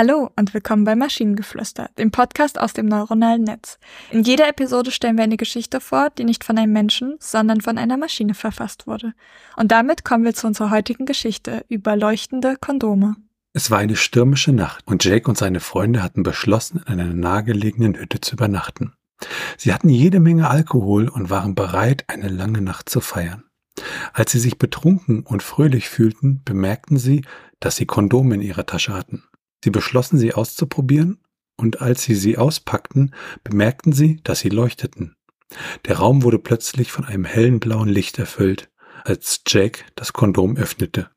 Hallo und willkommen bei Maschinengeflüster, dem Podcast aus dem neuronalen Netz. In jeder Episode stellen wir eine Geschichte vor, die nicht von einem Menschen, sondern von einer Maschine verfasst wurde. Und damit kommen wir zu unserer heutigen Geschichte über leuchtende Kondome. Es war eine stürmische Nacht und Jake und seine Freunde hatten beschlossen, in einer nahegelegenen Hütte zu übernachten. Sie hatten jede Menge Alkohol und waren bereit, eine lange Nacht zu feiern. Als sie sich betrunken und fröhlich fühlten, bemerkten sie, dass sie Kondome in ihrer Tasche hatten. Sie beschlossen, sie auszuprobieren, und als sie sie auspackten, bemerkten sie, dass sie leuchteten. Der Raum wurde plötzlich von einem hellen blauen Licht erfüllt, als Jack das Kondom öffnete.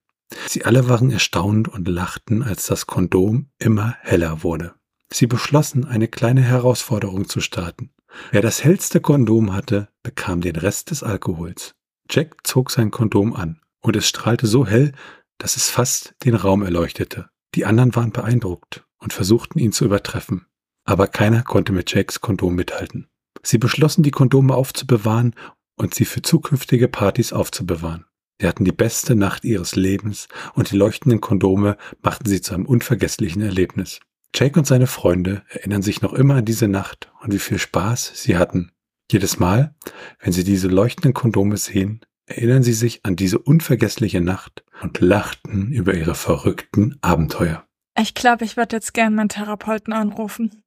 Sie alle waren erstaunt und lachten, als das Kondom immer heller wurde. Sie beschlossen, eine kleine Herausforderung zu starten. Wer das hellste Kondom hatte, bekam den Rest des Alkohols. Jack zog sein Kondom an, und es strahlte so hell, dass es fast den Raum erleuchtete. Die anderen waren beeindruckt und versuchten ihn zu übertreffen, aber keiner konnte mit Jacks Kondom mithalten. Sie beschlossen, die Kondome aufzubewahren und sie für zukünftige Partys aufzubewahren. Sie hatten die beste Nacht ihres Lebens und die leuchtenden Kondome machten sie zu einem unvergesslichen Erlebnis. Jake und seine Freunde erinnern sich noch immer an diese Nacht und wie viel Spaß sie hatten. Jedes Mal, wenn sie diese leuchtenden Kondome sehen, erinnern sie sich an diese unvergessliche Nacht und lachten über ihre verrückten Abenteuer. Ich glaube, ich würde jetzt gern meinen Therapeuten anrufen.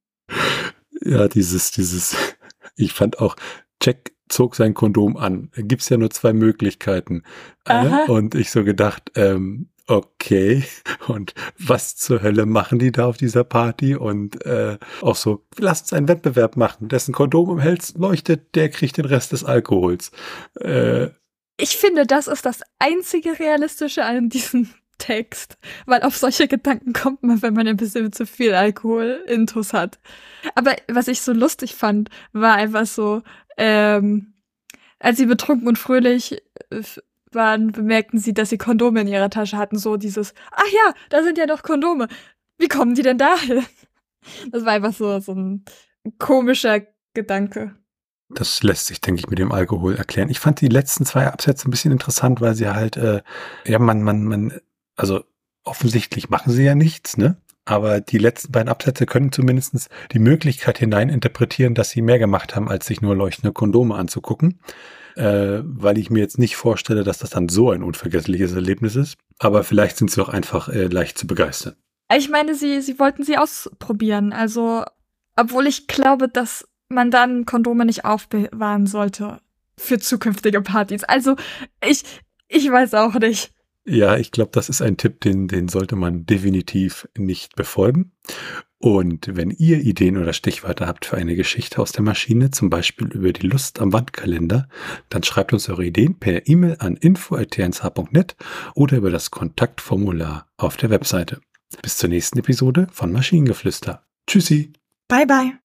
Ja, dieses, dieses, ich fand auch, Jack zog sein Kondom an. Da gibt's ja nur zwei Möglichkeiten. Aha. Und ich so gedacht, ähm, okay, und was zur Hölle machen die da auf dieser Party? Und äh, auch so, lasst einen Wettbewerb machen. Dessen Kondom am hellsten leuchtet, der kriegt den Rest des Alkohols. Äh, ich finde, das ist das einzige Realistische an diesem Text, weil auf solche Gedanken kommt man, wenn man ein bisschen zu viel Alkohol intus hat. Aber was ich so lustig fand, war einfach so, ähm, als sie betrunken und fröhlich äh, waren, bemerkten sie, dass sie Kondome in ihrer Tasche hatten. So dieses, ach ja, da sind ja noch Kondome. Wie kommen die denn dahin? Das war einfach so, so ein komischer Gedanke. Das lässt sich, denke ich, mit dem Alkohol erklären. Ich fand die letzten zwei Absätze ein bisschen interessant, weil sie halt, äh, ja, man, man, man, also offensichtlich machen sie ja nichts, ne? Aber die letzten beiden Absätze können zumindest die Möglichkeit hineininterpretieren, dass sie mehr gemacht haben, als sich nur leuchtende Kondome anzugucken. Äh, weil ich mir jetzt nicht vorstelle, dass das dann so ein unvergessliches Erlebnis ist. Aber vielleicht sind sie auch einfach äh, leicht zu begeistern. Ich meine, sie, sie wollten sie ausprobieren. Also, obwohl ich glaube, dass man dann Kondome nicht aufbewahren sollte für zukünftige Partys. Also ich, ich weiß auch nicht. Ja, ich glaube, das ist ein Tipp, den, den sollte man definitiv nicht befolgen. Und wenn ihr Ideen oder Stichwörter habt für eine Geschichte aus der Maschine, zum Beispiel über die Lust am Wandkalender, dann schreibt uns eure Ideen per E-Mail an info.tnsh.net oder über das Kontaktformular auf der Webseite. Bis zur nächsten Episode von Maschinengeflüster. Tschüssi. Bye bye.